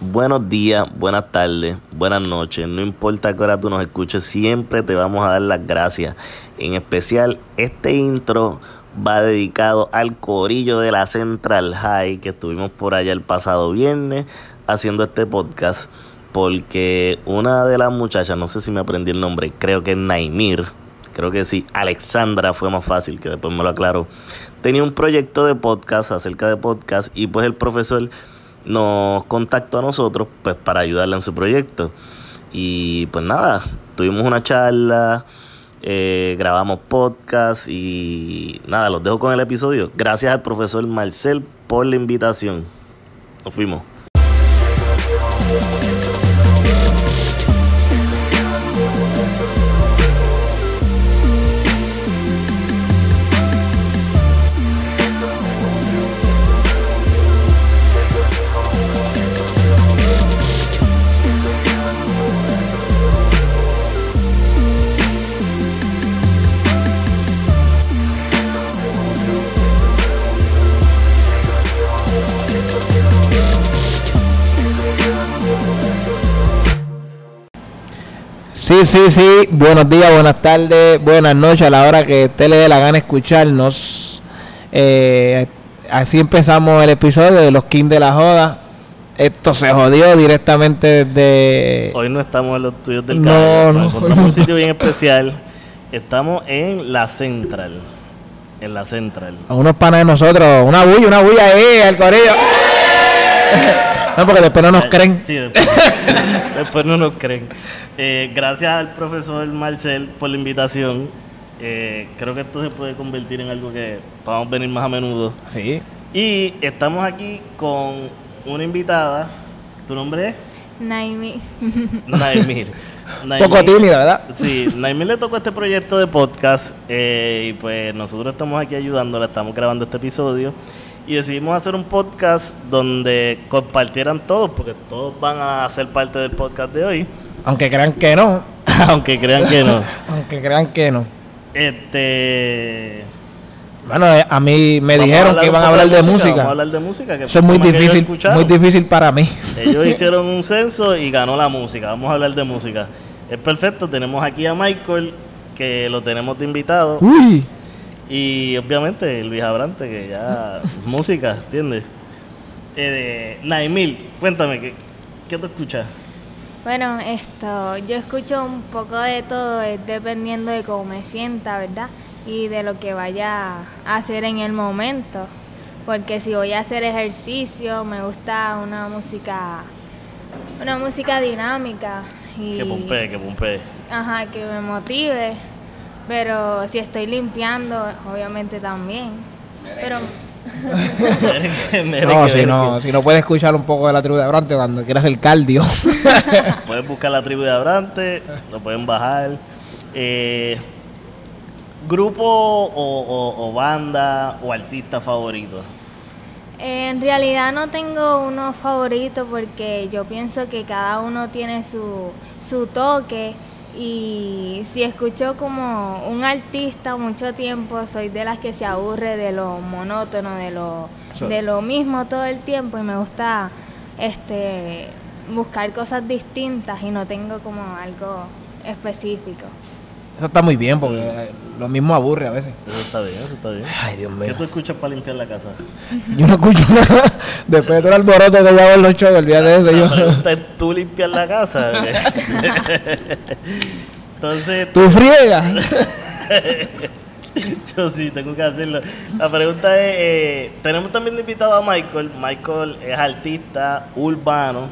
buenos días, buenas tardes, buenas noches. No importa qué hora tú nos escuches, siempre te vamos a dar las gracias. En especial, este intro va dedicado al corillo de la Central High que estuvimos por allá el pasado viernes haciendo este podcast. Porque una de las muchachas, no sé si me aprendí el nombre, creo que es Naimir, creo que sí, Alexandra fue más fácil, que después me lo aclaró. Tenía un proyecto de podcast acerca de podcast y pues el profesor nos contactó a nosotros pues para ayudarle en su proyecto. Y pues nada, tuvimos una charla, eh, grabamos podcast y nada, los dejo con el episodio. Gracias al profesor Marcel por la invitación. Nos fuimos. Sí, sí, sí. Buenos días, buenas tardes, buenas noches a la hora que usted le dé la gana escucharnos. Eh, así empezamos el episodio de los Kings de la Joda. Esto se jodió directamente desde. Hoy no estamos en los estudios del No, Caballo, no. en un sitio bien especial. Estamos en la Central. En la Central. A unos panas de nosotros. Una bulla, una bulla ahí, al corillo. No, porque después no nos creen. Sí, después, después no nos creen. Eh, gracias al profesor Marcel por la invitación. Eh, creo que esto se puede convertir en algo que podamos venir más a menudo. Sí. Y estamos aquí con una invitada. ¿Tu nombre es? Naimi. Naimir. Un poco tímida, ¿verdad? Sí, Naimir le tocó este proyecto de podcast eh, y pues nosotros estamos aquí ayudándola, estamos grabando este episodio y decidimos hacer un podcast donde compartieran todos, porque todos van a ser parte del podcast de hoy, Aunque crean que no. aunque crean que no. Aunque crean que no. Este... Bueno, eh, a mí me vamos dijeron que iban a hablar de Vamos a música. hablar de música. Que Eso es muy difícil, muy difícil para mí. Ellos hicieron un censo y ganó la música. Vamos a hablar de música. Es perfecto. Tenemos aquí a Michael, que lo tenemos de invitado. Uy. Y obviamente Luis Abrante, que ya música, ¿entiendes? Eh, Naimil, cuéntame, ¿qué, qué tú escuchas? Bueno, esto, yo escucho un poco de todo, es dependiendo de cómo me sienta, ¿verdad? Y de lo que vaya a hacer en el momento. Porque si voy a hacer ejercicio, me gusta una música, una música dinámica. Y, Que pompee, que pompee. Ajá, que me motive. Pero si estoy limpiando, obviamente también. Pero No, si no, si no puedes escuchar un poco de la tribu de Abrante cuando quieras el cardio. Pueden buscar la tribu de Abrante, lo pueden bajar. Eh, ¿Grupo o, o- o banda o artista favorito? En realidad no tengo uno favorito porque yo pienso que cada uno tiene su, su toque y si escucho como un artista mucho tiempo soy de las que se aburre de lo monótono, de lo, So- de lo mismo todo el tiempo y me gusta este buscar cosas distintas y no tengo como algo específico. Eso está muy bien porque eh, lo mismo aburre a veces. Eso está bien, eso está bien. Ay, Dios ¿Qué mío. tú escuchas para limpiar la casa? Yo no escucho nada. Después de todo el alboroto que llevo en los shows, olvídate de eso. La Yo... pregunta es tú limpiar la casa. Entonces, ¿Tú friegas? yo sí tengo que hacerlo. La pregunta es, eh, tenemos también invitado a Michael. Michael es artista urbano.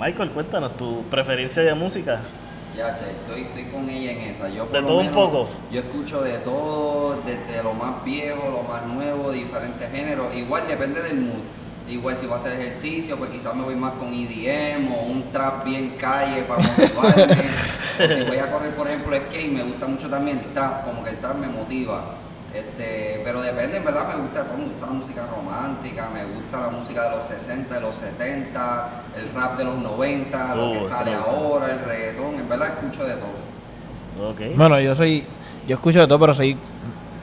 Michael, cuéntanos tu preferencia de música. Ya, che, estoy, estoy con ella en esa. Yo por De lo todo un poco. Yo escucho de todo, desde lo más viejo, lo más nuevo, diferentes géneros. Igual depende del mood. Igual si voy a hacer ejercicio, pues quizás me voy más con EDM o un trap bien calle para motivarme. si voy a correr, por ejemplo, skate, me gusta mucho también el trap, como que el trap me motiva. Este, pero depende, en verdad me gusta todo, me gusta la música romántica, me gusta la música de los 60, de los 70, el rap de los 90, lo Oh, que sale ahora, el reggaetón, en verdad escucho de todo. Ok. Bueno, yo soy. Yo escucho de todo, pero soy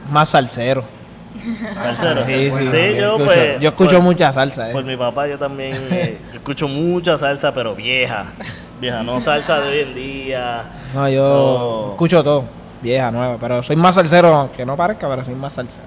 más salsero. Salsero. Sí, sí, Sí, yo escucho, pues. yo escucho pues, mucha salsa. eh. Por mi papá yo también eh, escucho mucha salsa, pero vieja. Vieja, no salsa de hoy en día. No, yo No. escucho todo, vieja, nueva, pero soy más salsero, aunque no parezca, pero soy más salsero.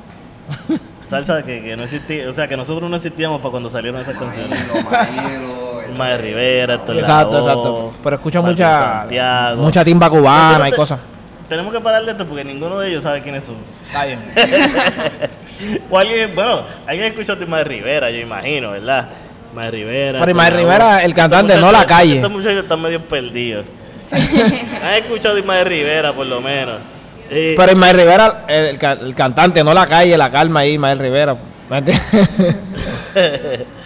Salsa que, que no existía, o sea, que nosotros no existíamos para cuando salieron esas canciones. De Rivera, la Exacto, exacto. Pero escucho Martín mucha Santiago. mucha timba cubana y cosas. Tenemos que parar de esto porque ninguno de ellos sabe quiénes son. Está bien. o alguien, bueno, alguien escuchó a Ismael Rivera, yo imagino, ¿verdad? Ismael Rivera. Pero Tona Rivera, el cantante, Estos no la calle. Estos muchachos están medio perdidos. Han escuchado a Ismael Rivera, por lo menos. Pero Ismael Rivera, el, el ca- el cantante, no la calle, la calma ahí, Ismael Rivera.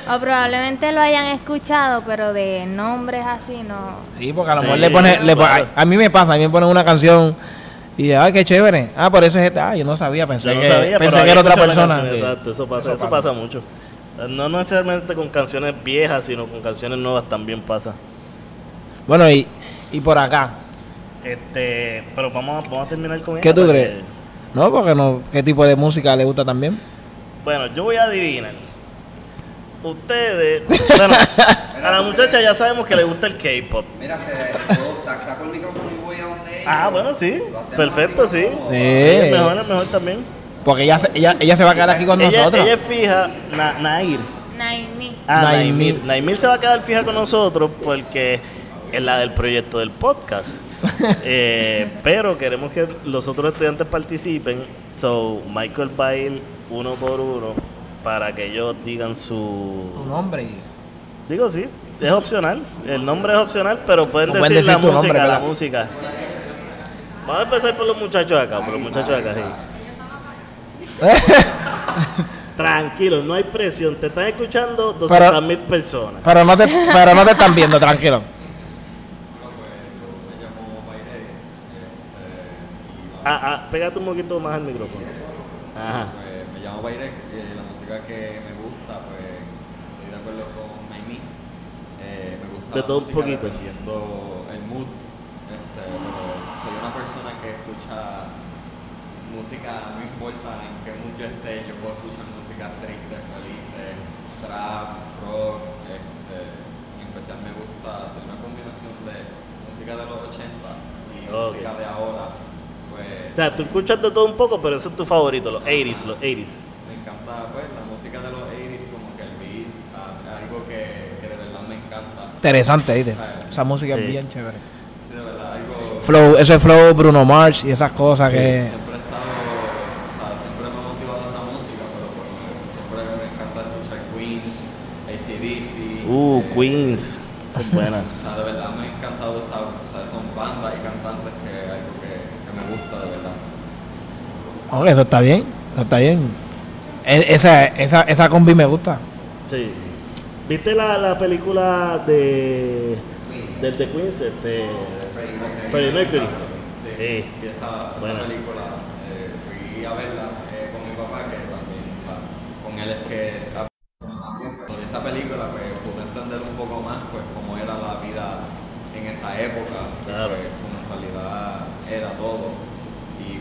O probablemente lo hayan escuchado, pero de nombres así no. sí, porque a lo Sí, mejor le pone, le pone- claro. a, a mí me pasa, a mí me ponen una canción y ay, qué chévere. Ah, por eso es este, ah, yo no sabía, pensé Yo no que, sabía, pensé que era otra persona. canción, Sí. Exacto, eso pasa, Eso eso pasa. pasa mucho. No necesariamente con canciones viejas, sino con canciones nuevas también pasa. Bueno, y, y por acá, Este, pero vamos, a- vamos a terminar con ¿qué tú porque- crees? ¿No? Porque no, ¿qué tipo de música le gusta también? Bueno, yo voy a adivinar. Ustedes, bueno, a la muchacha ya sabemos que le gusta el K-pop. Mira, se, yo saco el micrófono y voy a donde. Ah, bueno, sí, Lo hacemos perfecto, así, sí. Es mejor, es mejor también. Porque ella se, ella, ella se va a quedar aquí con Ella, nosotros. ella es fija, Na- Nair. Naimi. Ah, Naimil. Naimil. Naimil se va a quedar fija con nosotros porque es la del proyecto del podcast. Eh, pero queremos que los otros estudiantes participen. So, Michael va a ir uno por uno para que ellos digan su. Tu nombre. Digo, sí, es opcional. El nombre es opcional, pero pueden No decir, la música, nombre, la música. Vamos a empezar por los muchachos acá, por los muchachos acá, sí. Tranquilo, no hay presión. Te están escuchando 200 mil personas. pero, no te, pero no te están viendo, tranquilo. Ah, ah, pégate un poquito más al micrófono. Ajá. Pues, me llamo Byrex y la música que me gusta, pues estoy de acuerdo con Naimi. Eh, me gusta De la todo un música poquito. dependiendo el mood. Este, pero soy una persona que escucha música, no importa en qué mood yo esté, yo puedo escuchar música triste, felices, trap, rock, este, en especial me gusta hacer una combinación de música de los 80 y música de ahora. Pues, O sea, tú escuchas de todo un poco, pero eso es tu favorito, los 80s, los 80s. Me encanta pues la música de los 80s, como que el beat, o sea, es algo que, que de verdad me encanta. Interesante, ¿viste? Esa música Sí. es bien chévere. Sí, de verdad, algo Flow, ese flow Bruno Mars y esas cosas que... siempre he estado, o sea, siempre me ha motivado esa música, pero por menos siempre me encanta escuchar Queens, ACDC. Uh, eh, Queens. Esa es buena. O sea, de verdad me ha encantado esa, o sea, son bandas y cantantes que es algo que me gusta de verdad. Ok, eso está bien, eso está bien. E- esa, esa, esa combi me gusta. Sí. ¿Viste la, la película de. del The Queens? Este. Freddie Mercury. Sí. Esa, esa Buena. película eh, fui a verla eh, con mi papá, que también, o sea, con él es que con esa película pues pude entender un poco más pues cómo era la vida en esa época, y, Claro. pues, cómo en realidad era todo y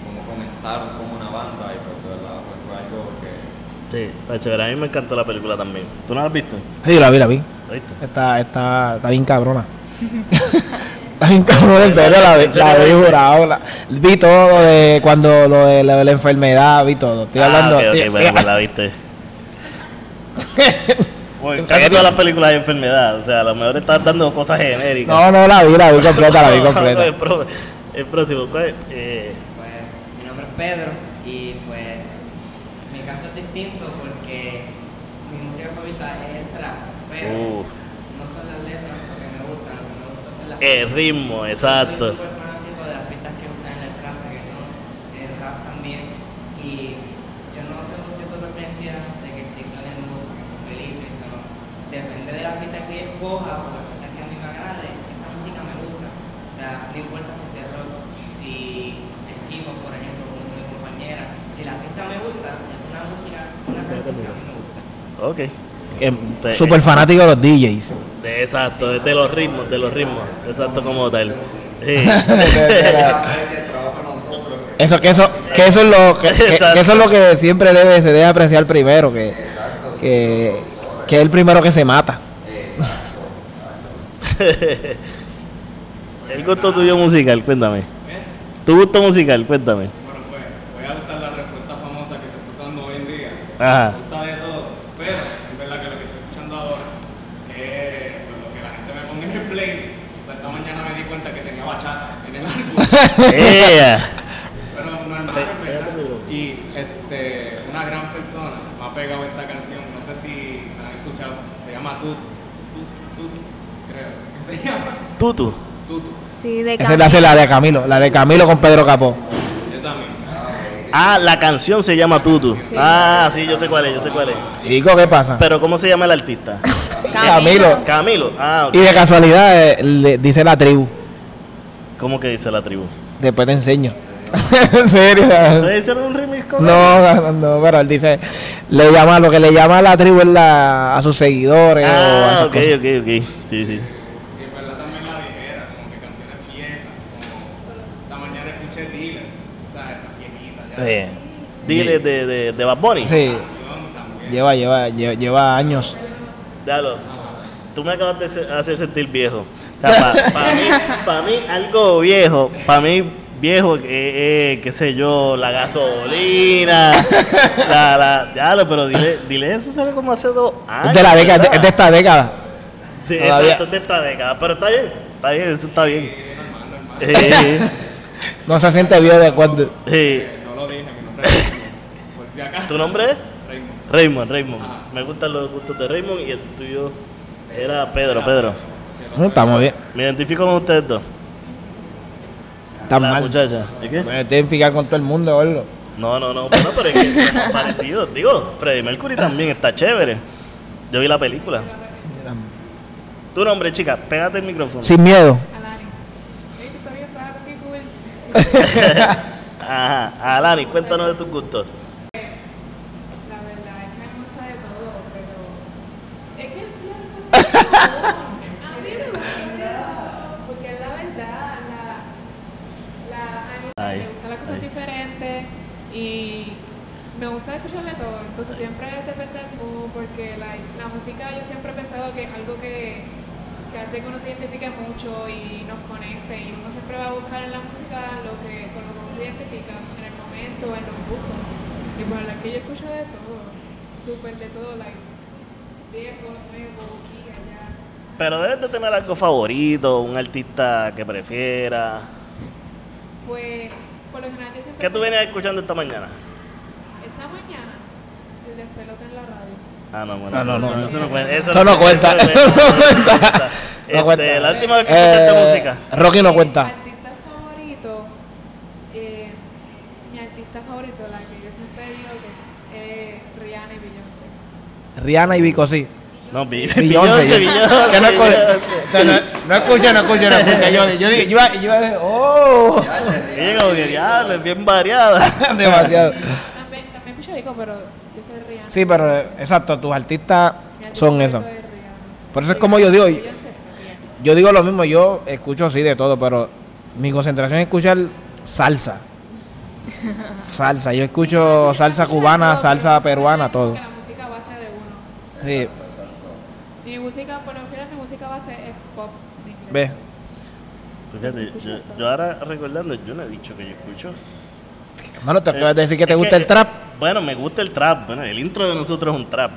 comenzaron como una banda y pues de verdad pues fue algo que Sí, está chévere. A mí me encantó la película también. ¿Tú no la has visto? Sí, la vi, la vi. ¿La viste? Está, está, está bien cabrona. está bien cabrona, en serio, la vi, la vi jurado. la- vi todo lo de cuando lo de, lo de la enfermedad, vi todo. Estoy hablando. Ah, ok, ok, estoy- bueno, pues la viste. Bueno, casi todas las películas de enfermedad. O sea, a lo mejor estás dando cosas genéricas. no, no, la vi, la vi completa, la vi el, completa. pro- el próximo, ¿cuál es? Eh, Pues mi nombre es Pedro y pues mi caso es distinto porque mi música favorita es el trap, pero no son las letras lo que me gustan, lo que me gusta son las el ritmo, exacto. Soy súper fanático de las pistas que usan en el trap, reggaetón, el rap también y yo no tengo un tipo de preferencia de que si en el mood, que son felices, no. depende de la pista que yo escoja o la pista que a mí me agrade, esa música me gusta. O sea, no importa si es de rock, si es hip hop, por ejemplo, como mi compañera, si la pista me gusta, es una música, una canción que a mí me gusta. Ok. Súper fanático de los DJs. De, exacto, de, de los ritmos, de los ritmos. Exacto como tal. Sí. Eso, que eso, que eso es lo que, que- que Exacto. eso es lo que siempre debe, se debe apreciar primero, que, que es el primero que se mata. El gusto tuyo musical, cuéntame. Tu gusto musical, cuéntame. Bueno, pues voy a usar la respuesta famosa que se está usando hoy en día. Ajá. Me gusta de todo, pero es verdad que lo que estoy escuchando ahora es pues, lo que la gente me pone en el play. O sea, esta mañana me di cuenta que tenía bachata en el álbum. ¡Ea! pero normal, es verdad. Y este, una gran persona me ha pegado esta canción, no sé si la han escuchado, se llama Tutu. Tutu, Tutu, creo. que se llama Tutu. Tutu. Sí, de Esa es la, esa es la de Camilo, la de Camilo con Pedro Capó. Ah, la canción se llama Tutu. Ah, sí, yo sé cuál es, yo sé cuál es. Chico, ¿qué pasa? Pero ¿cómo se llama el artista? Camilo. Camilo. Ah, ok. Y de casualidad eh, le dice la tribu. ¿Cómo que dice la tribu? Después te enseño. en serio. ¿Ustedes hicieron un remix con él? No, no, no, pero él dice, le llama, lo que le llama a la tribu es la, a sus seguidores o a Ah, ok, cosas. ok, ok. Sí, sí. Y en verdad también la viejera, como que canciones viejas, como esta mañana escuché Dealer, o sea, esas viejitas ya. Eh, Dile de, de, de Bad Bunny. sí, lleva, lleva, lleva, lleva años. Dalo. Tú me acabas de hacer sentir viejo. Para mí, pa' mí, algo viejo, para mí, viejo, eh, eh, qué sé yo, la gasolina, la, la, pero dile, dile eso, sale como hace dos años. Es de la década, de esta década. Sí, todavía. exacto, es de esta década, pero está bien, está bien, eso está bien. Sí, No se siente viejo de cuando. sí. Por si acaso. ¿Tu nombre es? Raymond. Raymond, Raymond. Ajá. Me gustan los gustos de Raymond y el tuyo era Pedro, Pedro. No, estamos bien. Me identifico con ustedes dos. Está la mal. muchacha. ¿Y qué? Me identificar con todo el mundo, ¿verdad? No, no, no, bueno, pero es que somos parecidos. Digo, Freddie Mercury también está chévere. Yo vi la película. Tu nombre, chica, pégate el micrófono. Sin miedo. Alanis. Ajá, Alani, cuéntanos de tus gustos. La verdad es que me gusta de todo, pero. Es que de todo. A mí me gusta de todo. Porque es la verdad, la. la a mí Ay, me gustan las cosas ay. diferentes y me gusta escucharle todo. Entonces siempre depende del mood, porque la, la música yo siempre he pensado que es algo que, que hace que uno se identifique mucho y nos conecte. Y uno siempre va a buscar en la música lo que, con lo que en el momento, en los gustos. Y por la que yo escucho de todo, súper de todo, like, viejo, nuevo, aquí, allá. Pero debes de tener algo favorito, un artista que prefiera. Pues, por lo general yo siempre... ¿Qué tú vienes escuchando esta mañana? Esta mañana, el despelote en la radio. Ah, no, bueno. Ah, no, no, eso, no. eso no cuenta. Eso, Eso no cuenta, eso eso no cuenta. Este, No cuenta. La última vez que escuchaste Eh, música. Rocky no cuenta. artista favorito, eh, mi artista favorito, la que yo siempre digo que es Rihanna y Beyoncé. Rihanna y Vico, sí. No, Beyoncé. Beyoncé, Beyoncé. Que no, escu- Beyoncé. no, escucha, no escucha, no escucha. Yo, yo, dije- yo iba, yo iba a decir, oh, es bien variada. demasiado. También, también escucho Vico, pero yo soy Rihanna. Sí, pero exacto, tus artistas son esos. Por eso es como yo digo, yo digo lo mismo, yo escucho así de todo, pero mi concentración es escuchar salsa. Salsa, yo escucho salsa cubana, salsa peruana, todo. que La música base de uno. Sí, Mi música, por lo general, mi música base es pop ve. Fíjate, yo, yo ahora recordando, yo no he dicho que yo escucho. Hermano, te acabas de decir que te gusta el trap. Bueno, me gusta el trap. Bueno, el intro de nosotros es un trap.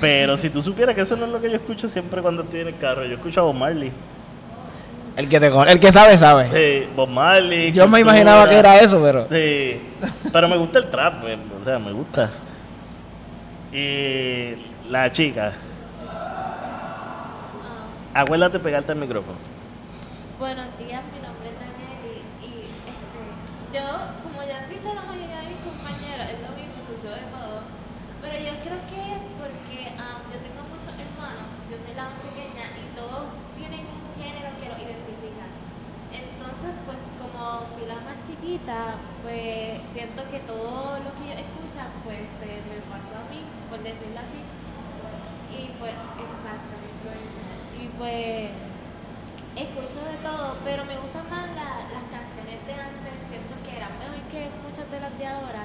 Pero si tú supieras que eso no es lo que yo escucho siempre cuando estoy en el carro, yo escucho a Bob Marley. El que te con- el que sabe, sabe. Sí, Bob Marley. Yo me imaginaba que era eso, pero. Sí, pero me gusta el trap, me- o sea, me gusta. Y la chica. Acuérdate de pegarte el micrófono. Buenos días, mi nombre es Daniel y, este, yo, como ya han dicho la mayoría de mis compañeros, es lo mismo, escucho de todo, pero yo creo que es porque ah, yo tengo muchos hermanos, yo soy la más pequeña y todos tienen un género que los identifica. Entonces, pues como fui la más chiquita, pues siento que todo lo que ellos escuchan, pues se me pasa a mí, por decirlo así. Y pues, exacto, mi influencia. Y pues, escucho de todo, pero me gustan más la- las canciones de antes, siento que eran mejor que muchas de las de ahora.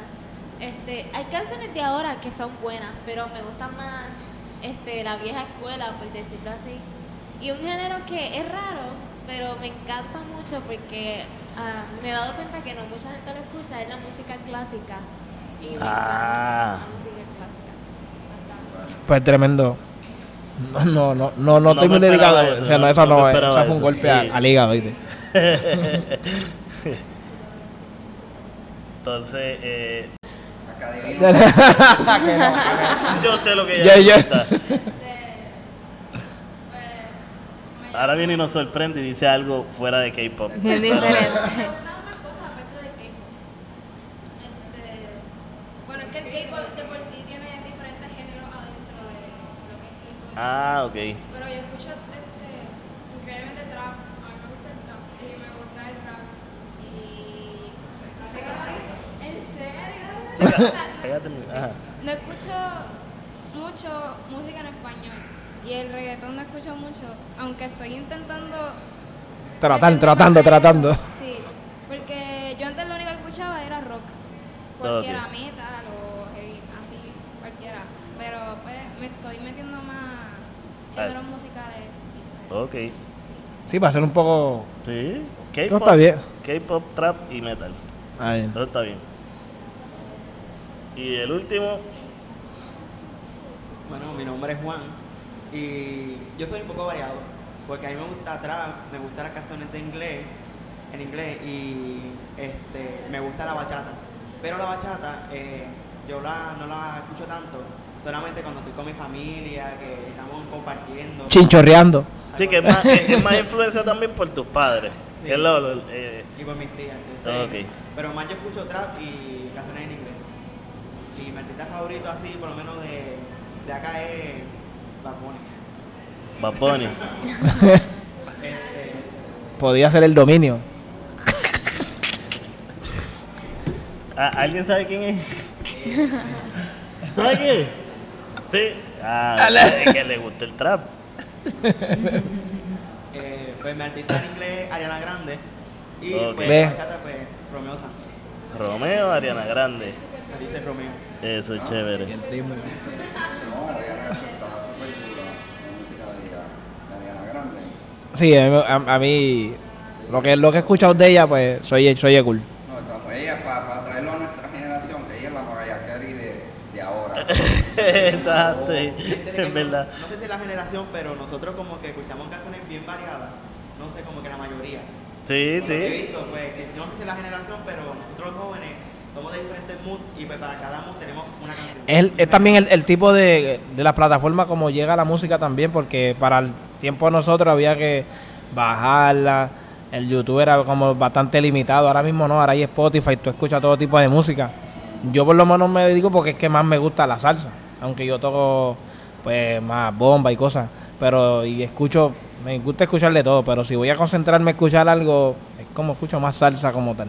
Este, hay canciones de ahora que son buenas, pero me gustan más este, la vieja escuela, por decirlo así. Y un género que es raro, pero me encanta mucho porque ah, me he dado cuenta que no mucha gente lo escucha, es la música clásica. Y me Ah. encanta la música clásica. Bastante. Pues tremendo. No, no, no, no, no No estoy muy dedicado. eso, o sea, no, eso no eso fue un golpe sí. a- al hígado, ¿viste? Entonces, eh, Academia. yo sé lo que Ya, ella ya. gusta. Ahora viene y nos sorprende y dice algo fuera de K-pop. Bien diferente. Una otra cosa aparte del K-pop. Este, bueno, es que el K-pop de por sí tiene diferentes géneros adentro de lo que es K-pop. Ah, ok. Pero yo escucho este, increíblemente trap. A mí me gusta el trap y me gusta el rap. Y. ¿En serio? Pégate ajá. no escucho mucho música en español. Y el reggaetón no escucho mucho. Aunque estoy intentando Tratando, tratando, tratando. Sí, porque yo antes lo único que escuchaba era rock. Cualquiera metal o heavy, así, cualquiera. Pero pues me estoy metiendo más géneros musicales. Ok. Sí, para ser un poco. Sí. K-pop. está bien. K-pop, trap y metal. Ahí. Eso está bien. Y el último, Bueno, mi nombre es Juan y yo soy un poco variado porque a mí me gusta trap, me gustan las canciones de inglés, en inglés y este, me gusta la bachata. Pero la bachata eh, yo la, no la escucho tanto, solamente cuando estoy con mi familia, que estamos compartiendo. Chinchorreando. sí, que es más, es, es más influencia también por tus padres. Sí. Que es lo, lo- eh, Y por mis tías. entonces. Pero más yo escucho trap y canciones en inglés. Y mi artista favorito así, por lo menos de, de acá es Bad Bunny. Bad Bunny. Este, Podía ser el dominio. Ah, ¿Alguien sabe quién es? ¿Sabe quién es? Sí. Ah, es que le gusta el trap. eh, pues mi artista en inglés es Ariana Grande. Y Ok. pues Ve. bachata pues Romeo Santos. Romeo, Ariana Grande. Me dice Romeo. Eso es chévere. No, Ariana está súper dura. La música de, de Ariana Grande. Sí, a mí, a- a mí lo que lo que he escuchado de ella, pues soy soy cool. No, esa, pues ella, para traerlo a nuestra generación, ella es la Mariah Carey de, de ahora. Exacto, es no- verdad. No, sé si es la generación, pero nosotros como que escuchamos canciones bien variadas. No sé, como que la mayoría. Sí, que he sí. visto, pues, que yo no sé si es la generación, pero nosotros los jóvenes somos de diferentes moods y pues para cada mood tenemos una canción. Es, es también el, el tipo de, de la plataforma como llega la música también, porque para el tiempo de nosotros había que bajarla, el YouTube era como bastante limitado, ahora mismo no, ahora hay Spotify, tú escuchas todo tipo de música. Yo por lo menos me dedico porque es que más me gusta la salsa, aunque yo toco pues más bomba y cosas, pero y escucho, me gusta escucharle todo, pero si voy a concentrarme a escuchar algo, es como escucho más salsa como tal.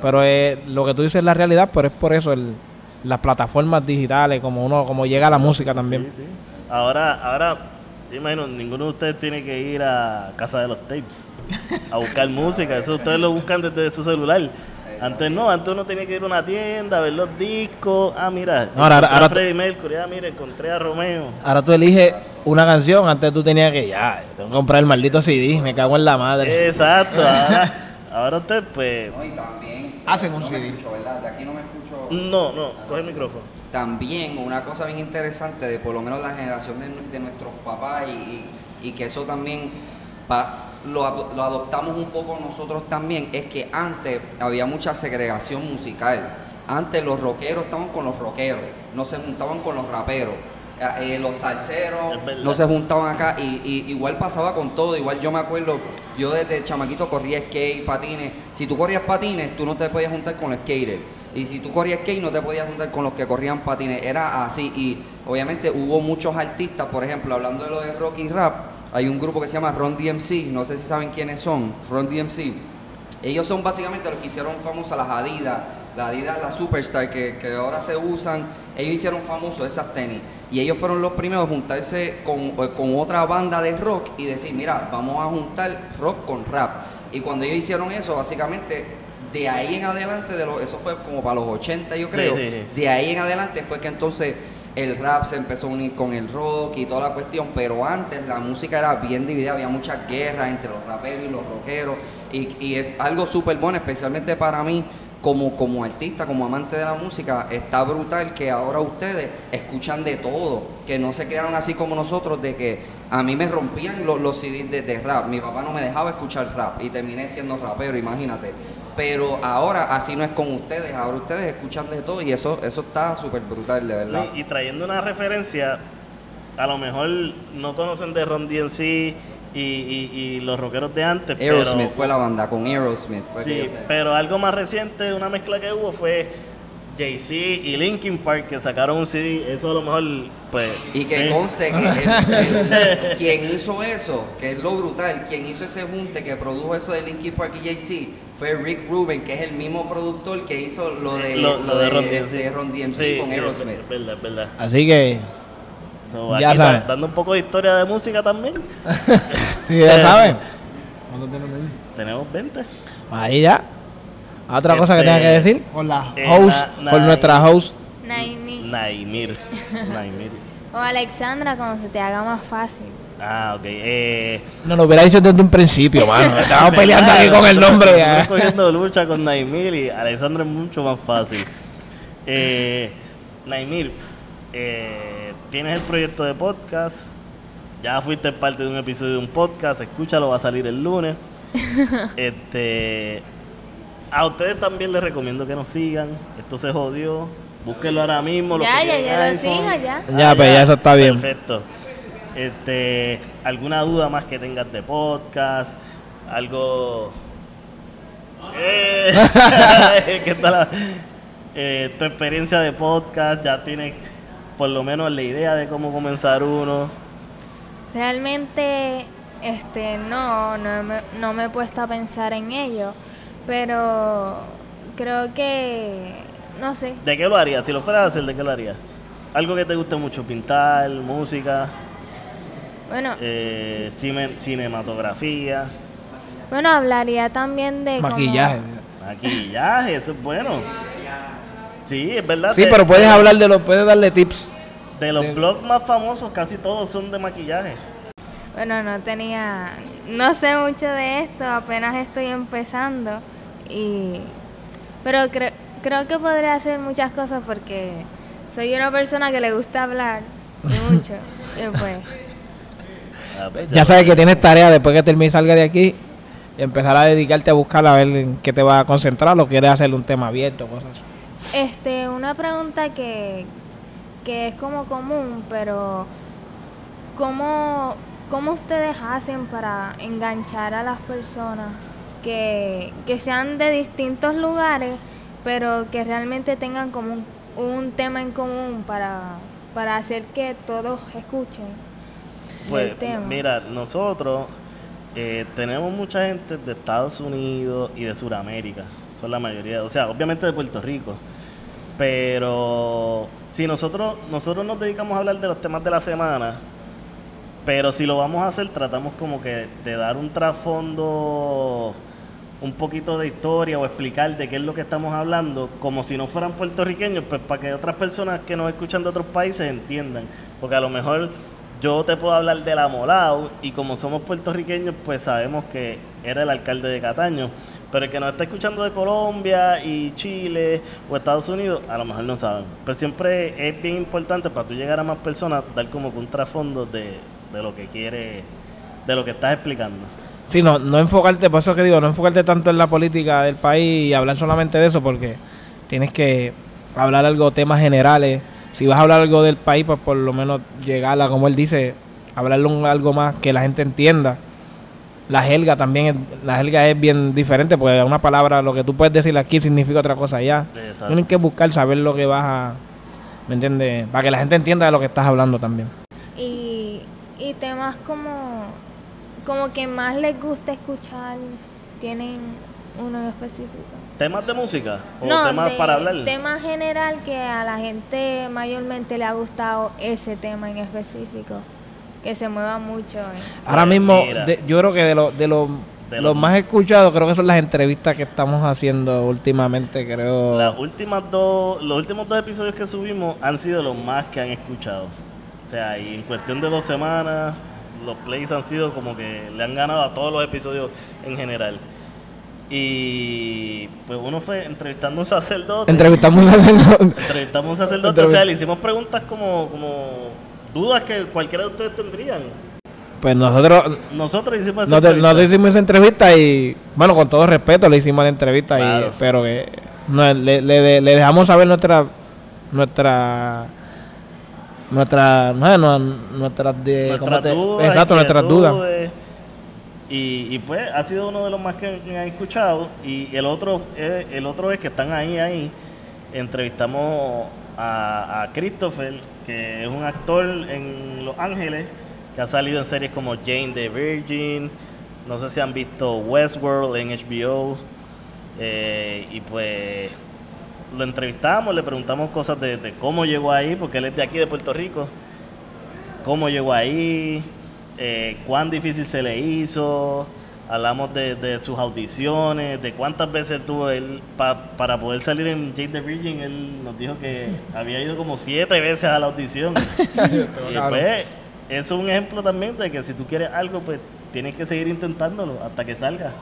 Pero eh, lo que tú dices es la realidad, pero es por eso el, las plataformas digitales, como uno, como llega la música también. Ahora, ahora, yo imagino, ninguno de ustedes tiene que ir a casa de los tapes a buscar música. Eso ustedes lo buscan desde su celular. Antes no, antes uno tenía que ir a una tienda, a ver los discos. Ah, mira, No, ahora- ahora Freddie Mercury. Ah, mira, encontré a Romeo. Ahora tú eliges una canción, antes tú tenías que, ya, tengo que comprar el maldito CD, me cago en la madre. Exacto. Ahora, ahora usted, pues, No, y también. Hacen un no CD. Me escucho, ¿verdad? De aquí no me escucho. no, no, coge el micrófono. También una cosa bien interesante de por lo menos la generación de, de nuestros papás y, y- y que eso también pa- lo, ado- lo adoptamos un poco nosotros también, es que antes había mucha segregación musical. Antes los rockeros estaban con los rockeros, no se juntaban con los raperos. Eh, eh, los salseros no se juntaban acá y, y igual pasaba con todo, igual yo me acuerdo, yo desde chamaquito corría skate, patines, si tú corrías patines tú no te podías juntar con los skaters. Y si tú corrías skate no te podías juntar con los que corrían patines, era así y obviamente hubo muchos artistas, por ejemplo, hablando de lo de rock y rap, hay un grupo que se llama Ron DMC, no sé si saben quiénes son, Ron DMC. Ellos son básicamente los que hicieron famosas las Adidas, la Adidas, la Superstar, que, que ahora se usan, ellos hicieron famosos esas tenis. Y ellos fueron los primeros a juntarse con, eh, con otra banda de rock y decir, mira, vamos a juntar rock con rap. Y cuando ellos hicieron eso, básicamente, de ahí en adelante, de los, eso fue como para los 80 yo creo, sí, sí. de ahí en adelante fue que entonces el rap se empezó a unir con el rock y toda la cuestión, pero antes la música era bien dividida, había muchas guerras entre los raperos y los rockeros, y, y es algo súper bueno, especialmente para mí, como, como artista, como amante de la música, está brutal que ahora ustedes escuchan de todo, que no se quedaron así como nosotros, de que a mí me rompían los, los CDs de, de rap, mi papá no me dejaba escuchar rap y terminé siendo rapero, imagínate. Pero ahora así no es con ustedes, ahora ustedes escuchan de todo y eso, eso está súper brutal, de verdad. Y, y trayendo una referencia, a lo mejor no conocen de Ron DMC y, y, y los rockeros de antes, Aerosmith pero, fue la banda, con Aerosmith fue sí, pero algo más reciente, una mezcla que hubo fue Jay-Z y Linkin Park que sacaron un CD, eso a lo mejor, pues... Y que sí. conste que el- el- quien hizo eso, que es lo brutal, quien hizo ese junte que produjo eso de Linkin Park y Jay-Z fue Rick Rubin, que es el mismo productor que hizo lo de, lo, lo lo de Ron DMC, de Ron DMC Sí, con Aerosmith. Es verdad, es verdad. Así que, So, Ya saben. da- dando un poco de historia de música también. sí, ya saben. Tenemos 20. Ahí ya. Otra cosa que Este, tenga que decir con la eh, host, na- con na- nuestra host. Naimi. Naimir. Naimir. O Alexandra, como se te haga más fácil. Ah, ok. Eh, No lo hubiera dicho desde un principio, mano. Estamos peleando aquí con el nombre. Estoy cogiendo lucha con Naimir y Alexandra es mucho más fácil. Eh, Naimir, eh, tienes el proyecto de podcast. Ya fuiste parte de un episodio de un podcast. Escúchalo, va a salir el lunes. este, a ustedes también les recomiendo que nos sigan. Esto se jodió. Búsquenlo ahora mismo. Ya, que ya, ya lo sigo, ya. Ya, pues, ya eso está bien. Perfecto. Este, ¿Alguna duda más que tengas de podcast? Algo... Eh, ¿qué tal? Eh, tu experiencia de podcast, ya tienes por lo menos la idea de cómo comenzar uno. Realmente, este, no, no me, no me he puesto a pensar en ello, pero creo que, no sé, ¿De qué lo harías? Si lo fueras a hacer, ¿de qué lo harías? Algo que te guste mucho, pintar, música, bueno, eh, cine- cinematografía, bueno, hablaría también de como- Maquillaje. maquillaje, eso es bueno. Sí, es verdad. Sí, de- pero puedes de- hablar de los, puedes darle tips. De los de- blogs más famosos, casi todos son de maquillaje. Bueno, no tenía, no sé mucho de esto, apenas estoy empezando y, pero cre- creo que podría hacer muchas cosas porque soy una persona que le gusta hablar y mucho y pues, Ya sabes que tienes tarea después que termine salga de aquí y empezar a dedicarte a buscar a ver en qué te vas a concentrar o quieres hacer un tema abierto, cosas así. este, una pregunta que, que es como común, pero ¿cómo, cómo ustedes hacen para enganchar a las personas que, que sean de distintos lugares, pero que realmente tengan como un, un tema en común para, para hacer que todos escuchen Pues tema? mira, nosotros eh, tenemos mucha gente de Estados Unidos y de Sudamérica, son la mayoría, o sea, obviamente de Puerto Rico. Pero si nosotros nosotros nos dedicamos a hablar de los temas de la semana, pero si lo vamos a hacer tratamos como que de dar un trasfondo un poquito de historia o explicar de qué es lo que estamos hablando, como si no fueran puertorriqueños, pues para que otras personas que nos escuchan de otros países entiendan. Porque a lo mejor yo te puedo hablar de la Molao y como somos puertorriqueños, pues sabemos que era el alcalde de Cataño. Pero el que nos está escuchando de Colombia y Chile o Estados Unidos, a lo mejor no saben. Pero siempre es bien importante para tú llegar a más personas, dar como que un trasfondo de, de lo que quiere, de lo que estás explicando. Sí, no, no enfocarte, por eso que digo, no enfocarte tanto en la política del país y hablar solamente de eso, porque tienes que hablar algo, temas generales. Si vas a hablar algo del país, pues por lo menos llegar a, como él dice, hablarlo un- algo más que la gente entienda. La jerga también, es- la jerga es bien diferente, porque una palabra, lo que tú puedes decir aquí significa otra cosa allá. Exacto. Tienes que buscar saber lo que vas a, ¿me entiendes? Para que la gente entienda de lo que estás hablando también. Y, y temas como, como que más les gusta escuchar, ¿tienen uno específico? ¿Temas de música? ¿O no, temas de- para hablar? tema general que a la gente mayormente le ha gustado ese tema en específico. Que se mueva mucho. eh. Ahora mismo, de- yo creo que de los de los De los los- más escuchados, creo que son las entrevistas que estamos haciendo últimamente, creo. Las últimas dos, los últimos dos episodios que subimos han sido los más que han escuchado. O sea, y en cuestión de dos semanas, los plays han sido como que le han ganado a todos los episodios en general. Y pues uno fue entrevistando a un sacerdote. Entrevistamos a sacerdote. entrevistamos a un sacerdote, o sea, le hicimos preguntas como, como dudas que cualquiera de ustedes tendrían. Pues nosotros Nosotros hicimos esa nosotros, entrevista. nosotros hicimos esa entrevista y, bueno, con todo respeto le hicimos la entrevista, y, pero que no, le, le- le dejamos saber nuestra nuestra nuestra no, nuestras de, ¿cómo nuestras dudas, exacto nuestras dudas. Y, pues ha sido uno de los más que, que han escuchado. Y el otro, es, el otro es que están ahí, ahí. Entrevistamos a, a Christopher, que es un actor en Los Ángeles, que ha salido en series como Jane the Virgin. No sé si han visto Westworld en HBO. Eh, y pues lo entrevistamos, le preguntamos cosas de, de cómo llegó ahí, porque él es de aquí de Puerto Rico cómo llegó ahí, eh, cuán difícil se le hizo, hablamos de, de sus audiciones, de cuántas veces tuvo él pa- para poder salir en Jane the Virgin, él nos dijo que había ido como siete veces a la audición. y pues, eso es un ejemplo también de que si tú quieres algo, pues tienes que seguir intentándolo hasta que salga.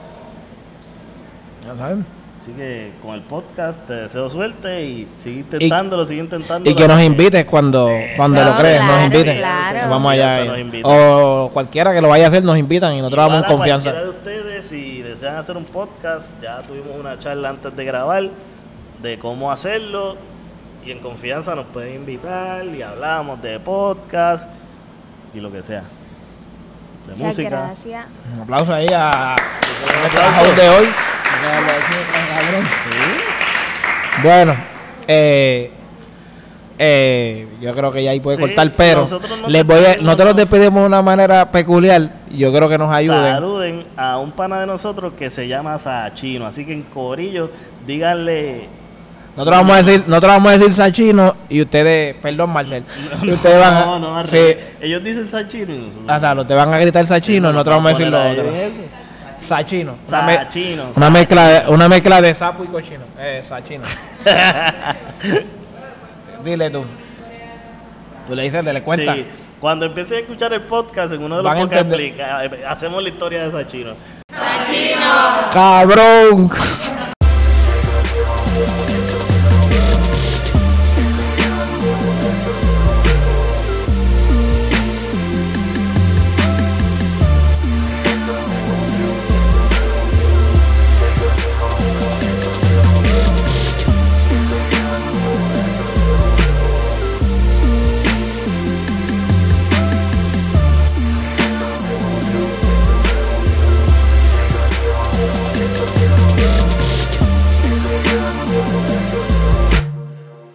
Ya saben. Así que con el podcast te deseo suerte y sigue intentándolo, sigue intentándolo. y que nos invites cuando cuando No, lo crees nos claro, invites claro. vamos allá o cualquiera que lo vaya a hacer nos invitan y nosotros Y vamos en para confianza cualquiera de ustedes, si desean hacer un podcast, ya tuvimos una charla antes de grabar de cómo hacerlo y en confianza nos pueden invitar y hablamos de podcast y lo que sea. De Muchas música. gracias. un aplauso ahí a host de hoy bueno eh, eh, yo creo que ya ahí puede Sí, cortar pero nos les voy a, nosotros ¿no? despedimos de una manera peculiar yo creo que nos ayuden Saluden a un pana de nosotros que se llama Sachino. Así que en Corillo, díganle. nosotros vamos a decir nosotros vamos a decir Sachino y ustedes perdón Marcel y ustedes van a, no, no, sí. Ellos dicen Sachino y nosotros. o sea, te van a gritar Sachino y nosotros vamos a decir lo otro Sachino. Una, me- Sachino. una mezcla de, una mezcla de sapo y cochino. Eh, Sachino. Dile tú. Tú le dices le cuenta. Sí, cuando empiece a escuchar el podcast, en uno de los podcasts eh, hacemos la historia de Sachino. cabrón